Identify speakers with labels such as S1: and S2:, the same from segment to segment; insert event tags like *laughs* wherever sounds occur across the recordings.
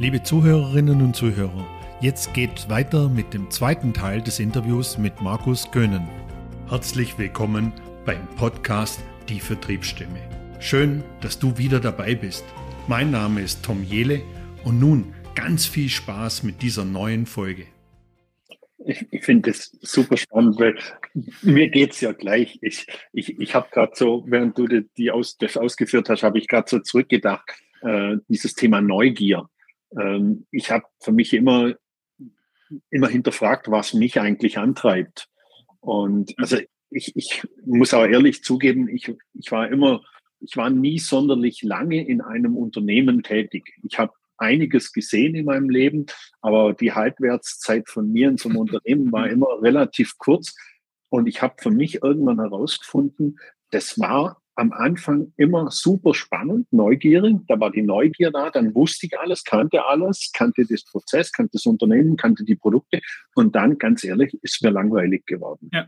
S1: Liebe Zuhörerinnen und Zuhörer, jetzt geht weiter mit dem zweiten Teil des Interviews mit Markus Gönen. Herzlich willkommen beim Podcast Die Vertriebsstimme. Schön, dass du wieder dabei bist. Mein Name ist Tom Jele und nun ganz viel Spaß mit dieser neuen Folge.
S2: Ich, ich finde das super spannend, weil mir geht es ja gleich. Ich, ich, ich habe gerade so, während du die, die aus, das ausgeführt hast, habe ich gerade so zurückgedacht, äh, dieses Thema Neugier ähm, ich habe für mich immer, immer hinterfragt, was mich eigentlich antreibt. Und also ich, ich muss auch ehrlich zugeben, ich, ich war immer, ich war nie sonderlich lange in einem Unternehmen tätig. Ich habe einiges gesehen in meinem Leben, aber die Halbwertszeit von mir in so einem *laughs* Unternehmen war immer relativ kurz. Und ich habe für mich irgendwann herausgefunden, das war am Anfang immer super spannend, neugierig. Da war die Neugier da, dann wusste ich alles, kannte alles, kannte das Prozess, kannte das Unternehmen, kannte die Produkte. Und dann, ganz ehrlich, ist mir langweilig geworden. Ja.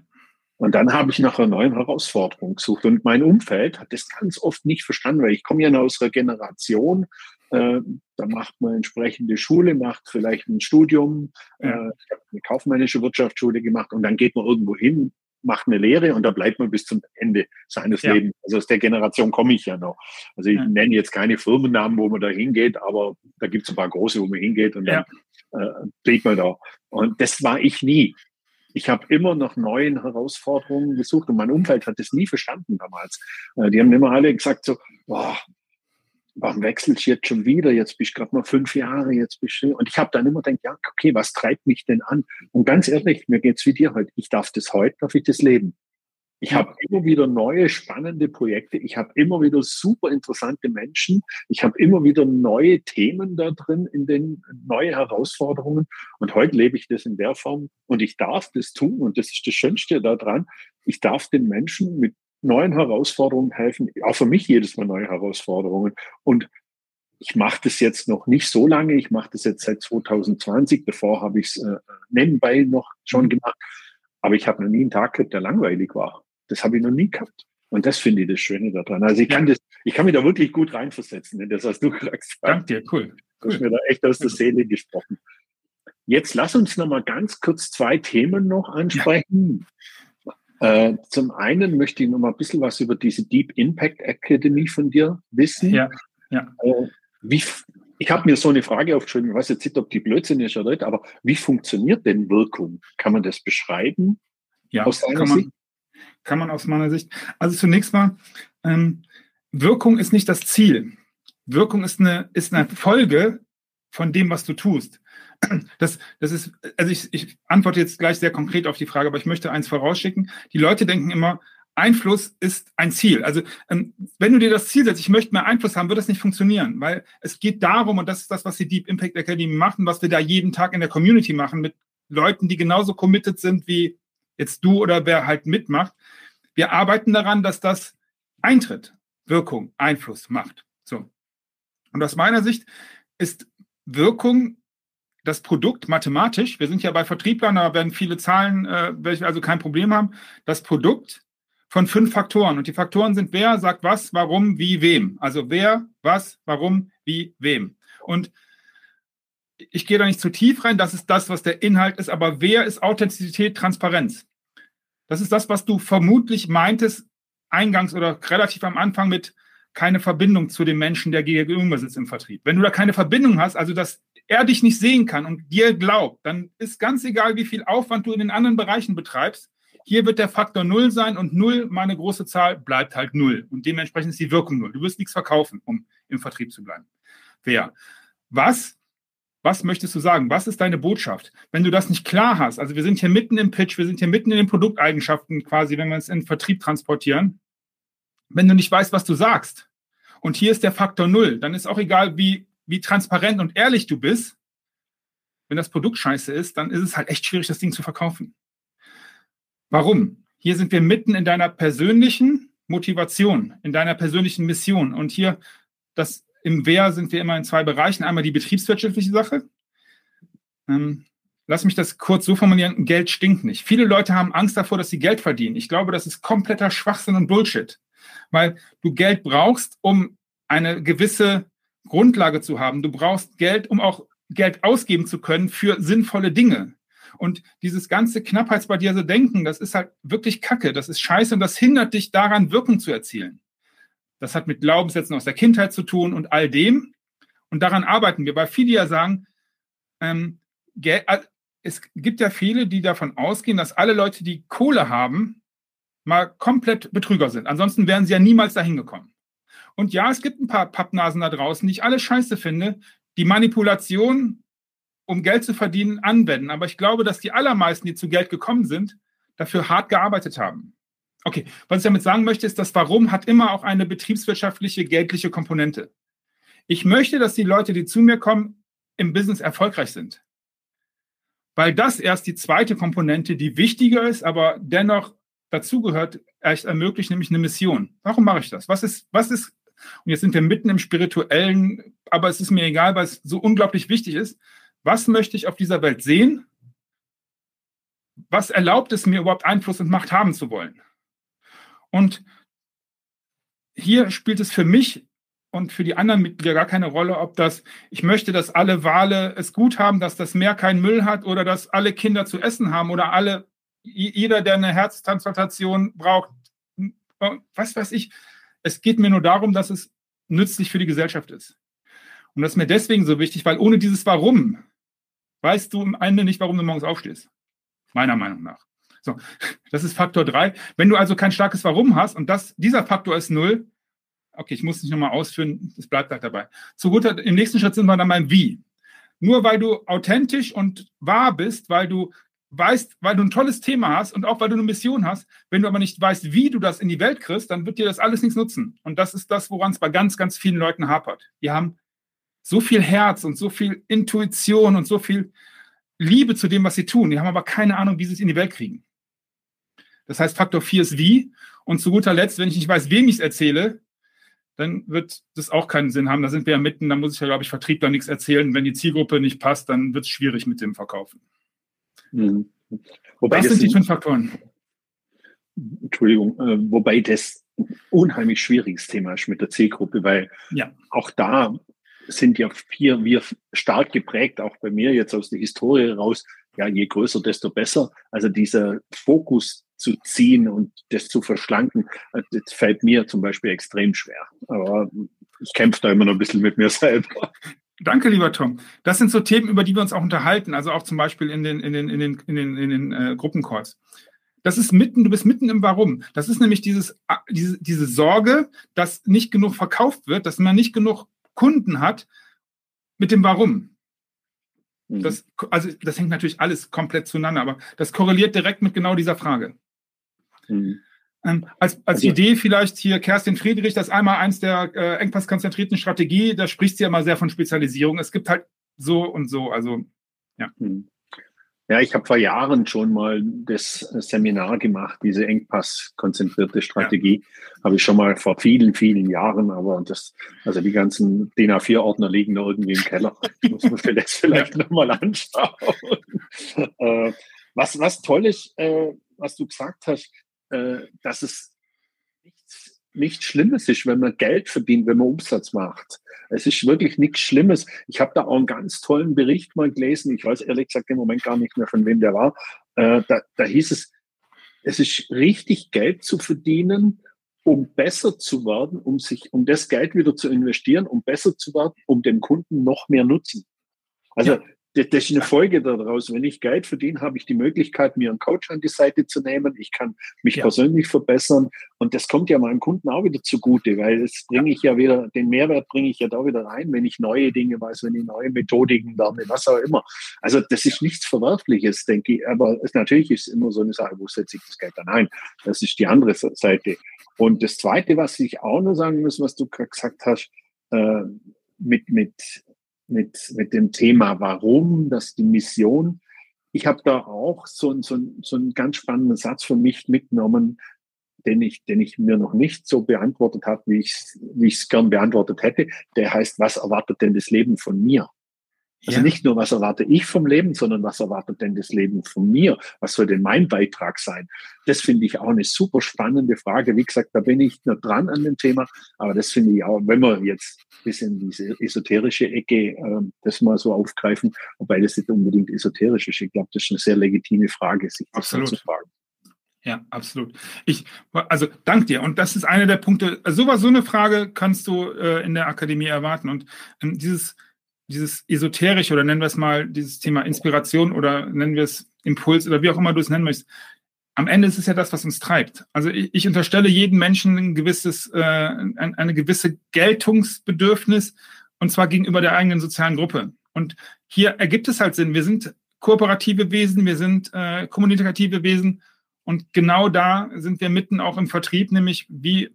S2: Und dann habe ich nach einer neuen Herausforderung gesucht. Und mein Umfeld hat das ganz oft nicht verstanden, weil ich komme ja aus einer Generation, äh, da macht man entsprechende Schule, macht vielleicht ein Studium, äh, ich habe eine kaufmännische Wirtschaftsschule gemacht und dann geht man irgendwo hin, macht eine Lehre und da bleibt man bis zum Ende seines ja. Lebens. Also aus der Generation komme ich ja noch. Also ich ja. nenne jetzt keine Firmennamen, wo man da hingeht, aber da gibt es ein paar große, wo man hingeht und dann ja. äh, steht man da. Und das war ich nie. Ich habe immer nach neuen Herausforderungen gesucht und mein Umfeld hat das nie verstanden damals. Äh, die haben immer alle gesagt so, boah, warum wechselst du jetzt schon wieder? Jetzt bist du gerade mal fünf Jahre, jetzt bist du. Und ich habe dann immer gedacht, ja, okay, was treibt mich denn an? Und ganz ehrlich, mir geht's wie dir heute. Ich darf das heute, darf ich das leben. Ich habe immer wieder neue, spannende Projekte. Ich habe immer wieder super interessante Menschen. Ich habe immer wieder neue Themen da drin, in den neue Herausforderungen. Und heute lebe ich das in der Form und ich darf das tun. Und das ist das Schönste daran. Ich darf den Menschen mit neuen Herausforderungen helfen. Auch für mich jedes Mal neue Herausforderungen. Und ich mache das jetzt noch nicht so lange. Ich mache das jetzt seit 2020. Davor habe ich es äh, nebenbei noch schon mhm. gemacht. Aber ich habe noch nie einen Tag gehabt, der langweilig war. Das habe ich noch nie gehabt. Und das finde ich das Schöne daran. Also ich kann das, ich kann mich da wirklich gut reinversetzen, in das, was du gesagt hast.
S1: Danke dir, cool.
S2: Du hast mir da echt aus der Seele gesprochen. Jetzt lass uns noch mal ganz kurz zwei Themen noch ansprechen. Äh, zum einen möchte ich noch mal ein bisschen was über diese Deep Impact Academy von dir wissen. Ja, ja. Äh, wie, ich habe mir so eine Frage aufgeschrieben, ich weiß jetzt nicht, ob die Blödsinn ist oder nicht, aber wie funktioniert denn Wirkung? Kann man das beschreiben?
S1: Ja, aus deiner kann man, Sicht? Kann man aus meiner Sicht. Also zunächst mal, ähm, Wirkung ist nicht das Ziel. Wirkung ist eine, ist eine Folge von dem, was du tust. Das, das ist, also ich, ich antworte jetzt gleich sehr konkret auf die Frage, aber ich möchte eins vorausschicken. Die Leute denken immer, Einfluss ist ein Ziel. Also ähm, wenn du dir das Ziel setzt, ich möchte mehr Einfluss haben, wird das nicht funktionieren, weil es geht darum, und das ist das, was die Deep Impact Academy machen, was wir da jeden Tag in der Community machen, mit Leuten, die genauso committed sind wie jetzt du oder wer halt mitmacht. Wir arbeiten daran, dass das eintritt. Wirkung, Einfluss, Macht. So. Und aus meiner Sicht ist Wirkung das Produkt mathematisch, wir sind ja bei Vertrieblern, da werden viele Zahlen, äh, welche also kein Problem haben, das Produkt von fünf Faktoren. Und die Faktoren sind wer, sagt was, warum, wie, wem. Also wer, was, warum, wie, wem. Und ich gehe da nicht zu tief rein, das ist das, was der Inhalt ist, aber wer ist Authentizität, Transparenz? Das ist das, was du vermutlich meintest, eingangs oder relativ am Anfang mit keine Verbindung zu dem Menschen, der gegenüber sitzt im Vertrieb. Wenn du da keine Verbindung hast, also dass er dich nicht sehen kann und dir glaubt, dann ist ganz egal, wie viel Aufwand du in den anderen Bereichen betreibst. Hier wird der Faktor null sein und null, meine große Zahl, bleibt halt null. Und dementsprechend ist die Wirkung null. Du wirst nichts verkaufen, um im Vertrieb zu bleiben. Wer? Was? Was möchtest du sagen? Was ist deine Botschaft? Wenn du das nicht klar hast, also wir sind hier mitten im Pitch, wir sind hier mitten in den Produkteigenschaften quasi, wenn wir es in den Vertrieb transportieren. Wenn du nicht weißt, was du sagst, und hier ist der Faktor null, dann ist auch egal, wie wie transparent und ehrlich du bist, wenn das Produkt scheiße ist, dann ist es halt echt schwierig, das Ding zu verkaufen. Warum? Hier sind wir mitten in deiner persönlichen Motivation, in deiner persönlichen Mission. Und hier, das im Wer sind wir immer in zwei Bereichen. Einmal die betriebswirtschaftliche Sache. Ähm, lass mich das kurz so formulieren. Geld stinkt nicht. Viele Leute haben Angst davor, dass sie Geld verdienen. Ich glaube, das ist kompletter Schwachsinn und Bullshit. Weil du Geld brauchst, um eine gewisse Grundlage zu haben. Du brauchst Geld, um auch Geld ausgeben zu können für sinnvolle Dinge. Und dieses ganze Knappheitsbarriere Denken, das ist halt wirklich Kacke, das ist scheiße und das hindert dich daran, Wirkung zu erzielen. Das hat mit Glaubenssätzen aus der Kindheit zu tun und all dem. Und daran arbeiten wir, weil viele ja sagen, ähm, es gibt ja viele, die davon ausgehen, dass alle Leute, die Kohle haben, mal komplett Betrüger sind. Ansonsten wären sie ja niemals dahin gekommen. Und ja, es gibt ein paar Pappnasen da draußen, die ich alle scheiße finde, die Manipulation, um Geld zu verdienen, anwenden. Aber ich glaube, dass die allermeisten, die zu Geld gekommen sind, dafür hart gearbeitet haben. Okay, was ich damit sagen möchte, ist, das Warum hat immer auch eine betriebswirtschaftliche, geldliche Komponente. Ich möchte, dass die Leute, die zu mir kommen, im Business erfolgreich sind. Weil das erst die zweite Komponente, die wichtiger ist, aber dennoch dazugehört, ermöglicht nämlich eine Mission. Warum mache ich das? Was ist, was ist, und jetzt sind wir mitten im Spirituellen, aber es ist mir egal, weil es so unglaublich wichtig ist. Was möchte ich auf dieser Welt sehen? Was erlaubt es mir überhaupt Einfluss und Macht haben zu wollen? Und hier spielt es für mich und für die anderen Mitglieder gar keine Rolle, ob das, ich möchte, dass alle Wale es gut haben, dass das Meer keinen Müll hat oder dass alle Kinder zu essen haben oder alle, jeder, der eine Herztransplantation braucht, was weiß ich. Es geht mir nur darum, dass es nützlich für die Gesellschaft ist. Und das ist mir deswegen so wichtig, weil ohne dieses Warum weißt du am Ende nicht, warum du morgens aufstehst. Meiner Meinung nach. So, *laughs* das ist Faktor drei. Wenn du also kein starkes Warum hast und das, dieser Faktor ist null, okay, ich muss nicht nochmal ausführen, es bleibt halt dabei. Zu guter, im nächsten Schritt sind wir dann beim Wie. Nur weil du authentisch und wahr bist, weil du weißt, weil du ein tolles Thema hast und auch weil du eine Mission hast, wenn du aber nicht weißt, wie du das in die Welt kriegst, dann wird dir das alles nichts nutzen. Und das ist das, woran es bei ganz, ganz vielen Leuten hapert. Die haben so viel Herz und so viel Intuition und so viel Liebe zu dem, was sie tun. Die haben aber keine Ahnung, wie sie es in die Welt kriegen. Das heißt, Faktor 4 ist wie. Und zu guter Letzt, wenn ich nicht weiß, wem ich es erzähle, dann wird das auch keinen Sinn haben. Da sind wir ja mitten, da muss ich ja, glaube ich, Vertrieb da nichts erzählen. Wenn die Zielgruppe nicht passt, dann wird es schwierig mit dem Verkaufen. Mhm. Wobei das, das sind die fünf Faktoren.
S2: Entschuldigung, äh, wobei das ein unheimlich schwieriges Thema ist mit der Zielgruppe, weil ja. auch da sind ja vier, wir stark geprägt, auch bei mir jetzt aus der Historie raus, ja, je größer, desto besser. Also dieser Fokus zu ziehen und das zu verschlanken, äh, das fällt mir zum Beispiel extrem schwer. Aber ich kämpfe da immer noch ein bisschen mit mir selber.
S1: Danke, lieber Tom. Das sind so Themen, über die wir uns auch unterhalten, also auch zum Beispiel in den, in den, in den, in den, in den äh, Gruppencalls. Das ist mitten, du bist mitten im Warum. Das ist nämlich dieses, diese, diese Sorge, dass nicht genug verkauft wird, dass man nicht genug Kunden hat mit dem Warum. Mhm. Das, also das hängt natürlich alles komplett zueinander, aber das korreliert direkt mit genau dieser Frage. Mhm. Ähm, als als also, Idee vielleicht hier Kerstin Friedrich, das ist einmal eins der äh, engpasskonzentrierten Strategie, da spricht sie ja mal sehr von Spezialisierung. Es gibt halt so und so, also ja.
S2: Mhm. Ja, ich habe vor Jahren schon mal das Seminar gemacht, diese Engpass-konzentrierte Strategie. Ja. Habe ich schon mal vor vielen, vielen Jahren, aber das, also die ganzen DIN A4-Ordner liegen da irgendwie im Keller. Ich muss mir das *laughs* vielleicht ja. nochmal anschauen. *laughs* äh, was, was toll ist, äh, was du gesagt hast, äh, dass es nichts, nichts Schlimmes ist, wenn man Geld verdient, wenn man Umsatz macht. Es ist wirklich nichts Schlimmes. Ich habe da auch einen ganz tollen Bericht mal gelesen. Ich weiß ehrlich gesagt im Moment gar nicht mehr, von wem der war. Äh, da, da hieß es, es ist richtig, Geld zu verdienen, um besser zu werden, um sich, um das Geld wieder zu investieren, um besser zu werden, um dem Kunden noch mehr Nutzen. Also ja das ist eine Folge daraus. Wenn ich Geld verdiene, habe ich die Möglichkeit, mir einen Coach an die Seite zu nehmen. Ich kann mich ja. persönlich verbessern. Und das kommt ja meinem Kunden auch wieder zugute, weil das bringe ich ja wieder, den Mehrwert bringe ich ja da wieder rein, wenn ich neue Dinge weiß, wenn ich neue Methodiken lerne, was auch immer. Also das ist nichts Verwerfliches, denke ich. Aber es, natürlich ist es immer so eine Sache, wo setze ich das Geld dann ein? Das ist die andere Seite. Und das Zweite, was ich auch noch sagen muss, was du gerade gesagt hast, äh, mit, mit mit, mit dem Thema Warum, das die Mission. Ich habe da auch so, so, so einen ganz spannenden Satz für mich mitgenommen, den ich, den ich mir noch nicht so beantwortet habe, wie ich es wie ich's gern beantwortet hätte. Der heißt, was erwartet denn das Leben von mir? Also ja. nicht nur, was erwarte ich vom Leben, sondern was erwartet denn das Leben von mir? Was soll denn mein Beitrag sein? Das finde ich auch eine super spannende Frage. Wie gesagt, da bin ich noch dran an dem Thema, aber das finde ich auch, wenn wir jetzt ein bisschen diese esoterische Ecke äh, das mal so aufgreifen, wobei das nicht unbedingt esoterisch ist. Ich glaube, das ist eine sehr legitime Frage, sich das zu fragen.
S1: Ja, absolut. Ich, also dank dir. Und das ist einer der Punkte. Also, sowas, so eine Frage kannst du äh, in der Akademie erwarten. Und ähm, dieses dieses esoterisch oder nennen wir es mal dieses Thema Inspiration oder nennen wir es Impuls oder wie auch immer du es nennen möchtest. Am Ende ist es ja das, was uns treibt. Also ich, ich unterstelle jedem Menschen ein gewisses, äh, ein, eine gewisse Geltungsbedürfnis und zwar gegenüber der eigenen sozialen Gruppe. Und hier ergibt es halt Sinn. Wir sind kooperative Wesen, wir sind äh, kommunikative Wesen und genau da sind wir mitten auch im Vertrieb, nämlich wie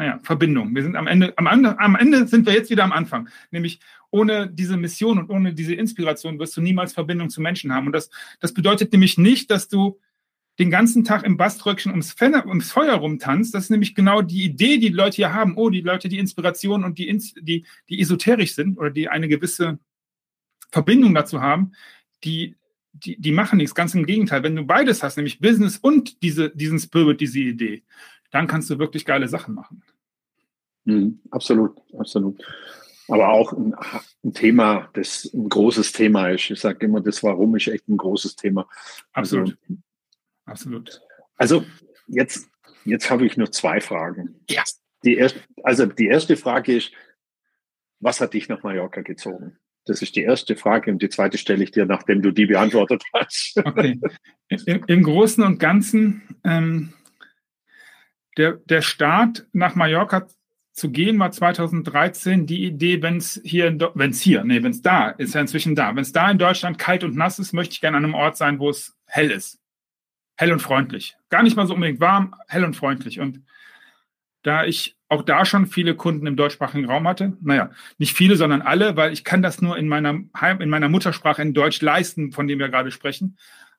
S1: naja, Verbindung. Wir sind am Ende, am, am Ende sind wir jetzt wieder am Anfang. Nämlich ohne diese Mission und ohne diese Inspiration wirst du niemals Verbindung zu Menschen haben. Und das, das bedeutet nämlich nicht, dass du den ganzen Tag im Baströckchen ums, ums Feuer rumtanzt. Das ist nämlich genau die Idee, die, die Leute hier haben. Oh, die Leute, die Inspiration und die, die, die esoterisch sind oder die eine gewisse Verbindung dazu haben, die, die, die machen nichts. Ganz im Gegenteil. Wenn du beides hast, nämlich Business und diese, diesen Spirit, diese Idee, dann kannst du wirklich geile Sachen machen.
S2: Mhm, absolut, absolut. Aber auch ein, ein, Thema, das ein großes Thema ist. Ich sage immer, das Warum ist echt ein großes Thema.
S1: Absolut. Also, absolut.
S2: Also jetzt, jetzt habe ich nur zwei Fragen.
S1: Ja.
S2: Die erste, also die erste Frage ist, was hat dich nach Mallorca gezogen? Das ist die erste Frage und die zweite stelle ich dir, nachdem du die beantwortet hast. *laughs*
S1: Okay. Im, im Großen und Ganzen ähm, der, der Start nach Mallorca zu gehen war 2013 die Idee, wenn es hier, wenn es hier, nee, wenn es da, ist ja inzwischen da, wenn es da in Deutschland kalt und nass ist, möchte ich gerne an einem Ort sein, wo es hell ist. Hell und freundlich. Gar nicht mal so unbedingt warm, hell und freundlich. Und da ich auch da schon viele Kunden im deutschsprachigen Raum hatte, naja, nicht viele, sondern alle, weil ich kann das nur in meiner, Heim, in meiner Muttersprache in Deutsch leisten, von dem wir gerade sprechen,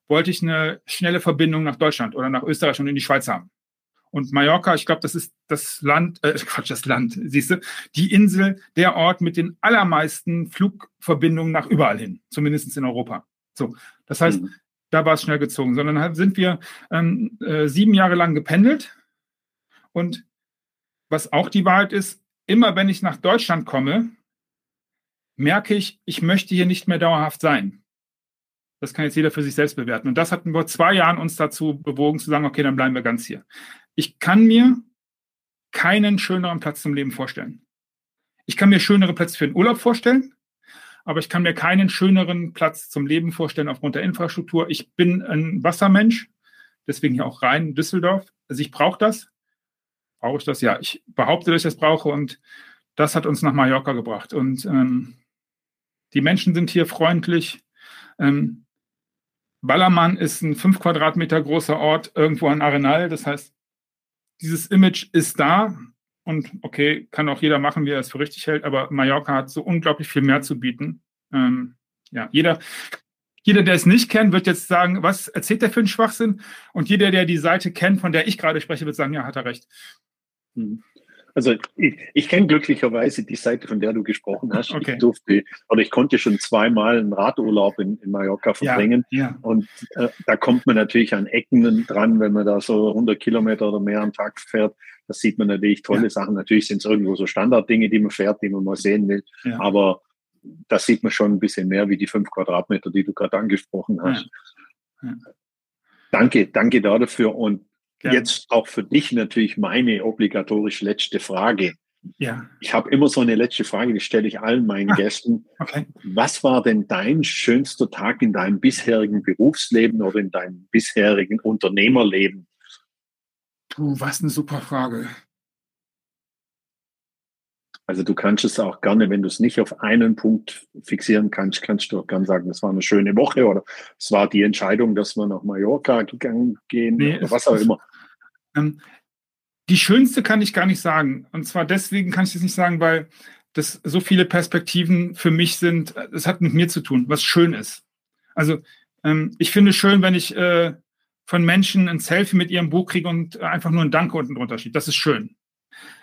S1: wollte ich eine schnelle Verbindung nach Deutschland oder nach Österreich und in die Schweiz haben. Und Mallorca, ich glaube, das ist das Land, äh, Quatsch, das Land, siehst du, die Insel, der Ort mit den allermeisten Flugverbindungen nach überall hin, zumindest in Europa. So, das heißt, mhm. da war es schnell gezogen, sondern halt sind wir ähm, äh, sieben Jahre lang gependelt. Und was auch die Wahrheit ist, immer wenn ich nach Deutschland komme, merke ich, ich möchte hier nicht mehr dauerhaft sein. Das kann jetzt jeder für sich selbst bewerten. Und das hat vor zwei Jahren uns dazu bewogen zu sagen, okay, dann bleiben wir ganz hier. Ich kann mir keinen schöneren Platz zum Leben vorstellen. Ich kann mir schönere Plätze für den Urlaub vorstellen, aber ich kann mir keinen schöneren Platz zum Leben vorstellen aufgrund der Infrastruktur. Ich bin ein Wassermensch, deswegen hier auch rein Düsseldorf. Also ich brauche das. Brauche ich das? Ja, ich behaupte, dass ich das brauche und das hat uns nach Mallorca gebracht. Und ähm, die Menschen sind hier freundlich. Ähm, Ballermann ist ein fünf Quadratmeter großer Ort irgendwo an Arenal. Das heißt, dieses Image ist da und okay, kann auch jeder machen, wie er es für richtig hält, aber Mallorca hat so unglaublich viel mehr zu bieten. Ähm, ja, jeder, jeder, der es nicht kennt, wird jetzt sagen, was erzählt der für einen Schwachsinn? Und jeder, der die Seite kennt, von der ich gerade spreche, wird sagen, ja, hat er recht.
S2: Hm. Also ich, ich kenne glücklicherweise die Seite, von der du gesprochen hast. Okay. Ich durfte oder ich konnte schon zweimal einen Radurlaub in, in Mallorca verbringen. Ja, ja. Und äh, da kommt man natürlich an Ecken dran, wenn man da so 100 Kilometer oder mehr am Tag fährt. Das sieht man natürlich tolle ja. Sachen. Natürlich sind es irgendwo so Standarddinge, die man fährt, die man mal sehen will. Aber das sieht man schon ein bisschen mehr wie die fünf Quadratmeter, die du gerade angesprochen hast. Danke, danke dafür. Und Gerne. Jetzt auch für dich natürlich meine obligatorisch letzte Frage.
S1: Ja.
S2: Ich habe immer so eine letzte Frage, die stelle ich allen meinen ah, Gästen. Okay. Was war denn dein schönster Tag in deinem bisherigen Berufsleben oder in deinem bisherigen Unternehmerleben?
S1: Puh, was eine super Frage.
S2: Also du kannst es auch gerne, wenn du es nicht auf einen Punkt fixieren kannst, kannst du auch gerne sagen, das war eine schöne Woche oder es war die Entscheidung, dass wir nach Mallorca gegangen gehen nee, oder was auch immer.
S1: Ähm, die schönste kann ich gar nicht sagen. Und zwar deswegen kann ich das nicht sagen, weil das so viele Perspektiven für mich sind. Es hat mit mir zu tun, was schön ist. Also ähm, ich finde es schön, wenn ich äh, von Menschen ein Selfie mit ihrem Buch kriege und einfach nur ein Danke unten drunter steht. Das ist schön.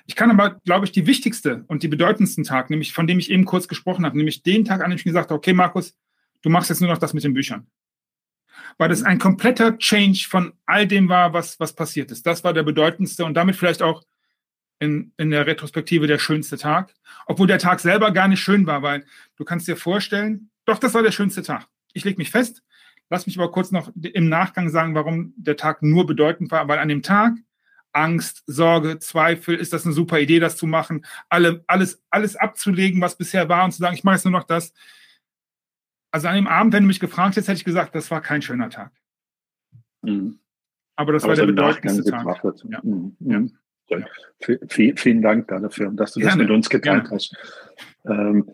S1: Ich kann aber, glaube ich, die wichtigste und die bedeutendsten Tag, nämlich von dem ich eben kurz gesprochen habe, nämlich den Tag, an dem ich gesagt habe, okay, Markus, du machst jetzt nur noch das mit den Büchern. Weil das ein kompletter Change von all dem war, was, was passiert ist. Das war der bedeutendste und damit vielleicht auch in, in der Retrospektive der schönste Tag. Obwohl der Tag selber gar nicht schön war, weil du kannst dir vorstellen, doch, das war der schönste Tag. Ich lege mich fest, lass mich aber kurz noch im Nachgang sagen, warum der Tag nur bedeutend war, weil an dem Tag Angst, Sorge, Zweifel, ist das eine super Idee, das zu machen, alle, alles, alles abzulegen, was bisher war und zu sagen, ich mache jetzt nur noch das. Also an dem Abend, wenn du mich gefragt hättest, hätte ich gesagt, das war kein schöner Tag. Mhm. Aber das Aber war der bedeutendste Tag. Ja. Mhm. Ja.
S2: Ja. Vielen, vielen Dank dafür, dass du Gerne. das mit uns geteilt Gerne. hast. Ähm,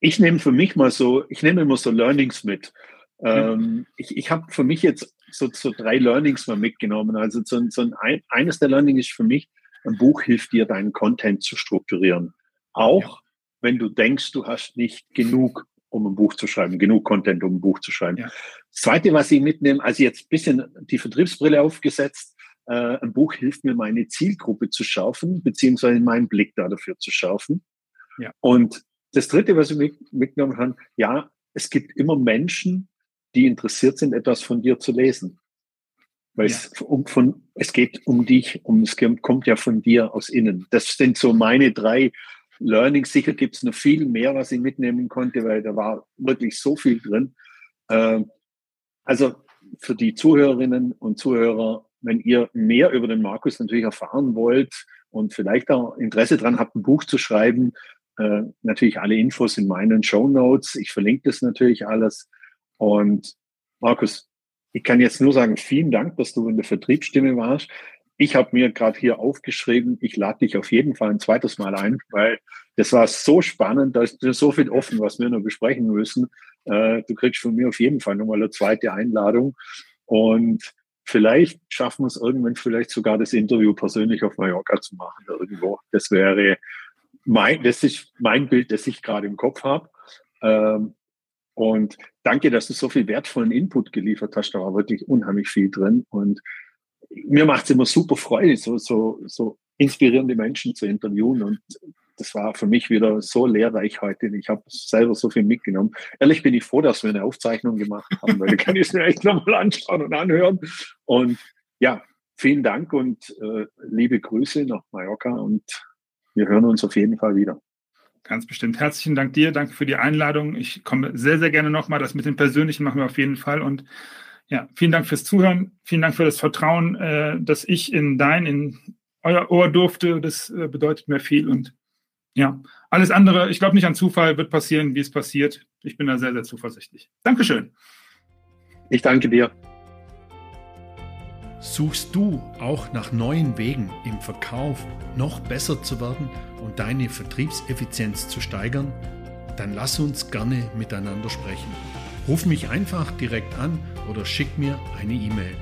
S2: ich nehme für mich mal so, ich nehme immer so Learnings mit. Ähm, ich ich habe für mich jetzt so, so drei Learnings mal mitgenommen. Also so, so ein, eines der Learnings ist für mich, ein Buch hilft dir, deinen Content zu strukturieren. Auch ja. wenn du denkst, du hast nicht genug, um ein Buch zu schreiben, genug Content, um ein Buch zu schreiben. Ja. Das Zweite, was ich mitnehme, also jetzt ein bisschen die Vertriebsbrille aufgesetzt, äh, ein Buch hilft mir, meine Zielgruppe zu schärfen, beziehungsweise meinen Blick da dafür zu schärfen. Ja. Und das Dritte, was ich mitgenommen habe, ja, es gibt immer Menschen, die interessiert sind, etwas von dir zu lesen. Weil ja. es, um, von, es geht um dich, um, es kommt ja von dir aus innen. Das sind so meine drei Learnings. Sicher gibt es noch viel mehr, was ich mitnehmen konnte, weil da war wirklich so viel drin. Äh, also für die Zuhörerinnen und Zuhörer, wenn ihr mehr über den Markus natürlich erfahren wollt und vielleicht auch Interesse daran habt, ein Buch zu schreiben, äh, natürlich alle Infos in meinen Show Notes. Ich verlinke das natürlich alles. Und Markus, ich kann jetzt nur sagen, vielen Dank, dass du in der Vertriebsstimme warst. Ich habe mir gerade hier aufgeschrieben, ich lade dich auf jeden Fall ein zweites Mal ein, weil das war so spannend, da ist so viel offen, was wir noch besprechen müssen. Äh, du kriegst von mir auf jeden Fall nochmal eine zweite Einladung. Und vielleicht schaffen wir es irgendwann vielleicht sogar das Interview persönlich auf Mallorca zu machen irgendwo. Das wäre mein, das ist mein Bild, das ich gerade im Kopf habe. Ähm, und danke, dass du so viel wertvollen Input geliefert hast. Da war wirklich unheimlich viel drin. Und mir macht es immer super Freude, so, so, so inspirierende Menschen zu interviewen. Und das war für mich wieder so lehrreich heute. Ich habe selber so viel mitgenommen. Ehrlich bin ich froh, dass wir eine Aufzeichnung gemacht haben, weil da kann ich es mir echt nochmal anschauen und anhören. Und ja, vielen Dank und äh, liebe Grüße nach Mallorca und wir hören uns auf jeden Fall wieder.
S1: Ganz bestimmt. Herzlichen Dank dir. Danke für die Einladung. Ich komme sehr, sehr gerne nochmal. Das mit dem Persönlichen machen wir auf jeden Fall. Und ja, vielen Dank fürs Zuhören. Vielen Dank für das Vertrauen, äh, dass ich in dein, in euer Ohr durfte. Das äh, bedeutet mir viel. Und ja, alles andere, ich glaube nicht an Zufall, wird passieren, wie es passiert. Ich bin da sehr, sehr zuversichtlich. Dankeschön.
S2: Ich danke dir.
S3: Suchst du auch nach neuen Wegen im Verkauf noch besser zu werden und deine Vertriebseffizienz zu steigern? Dann lass uns gerne miteinander sprechen. Ruf mich einfach direkt an oder schick mir eine E-Mail.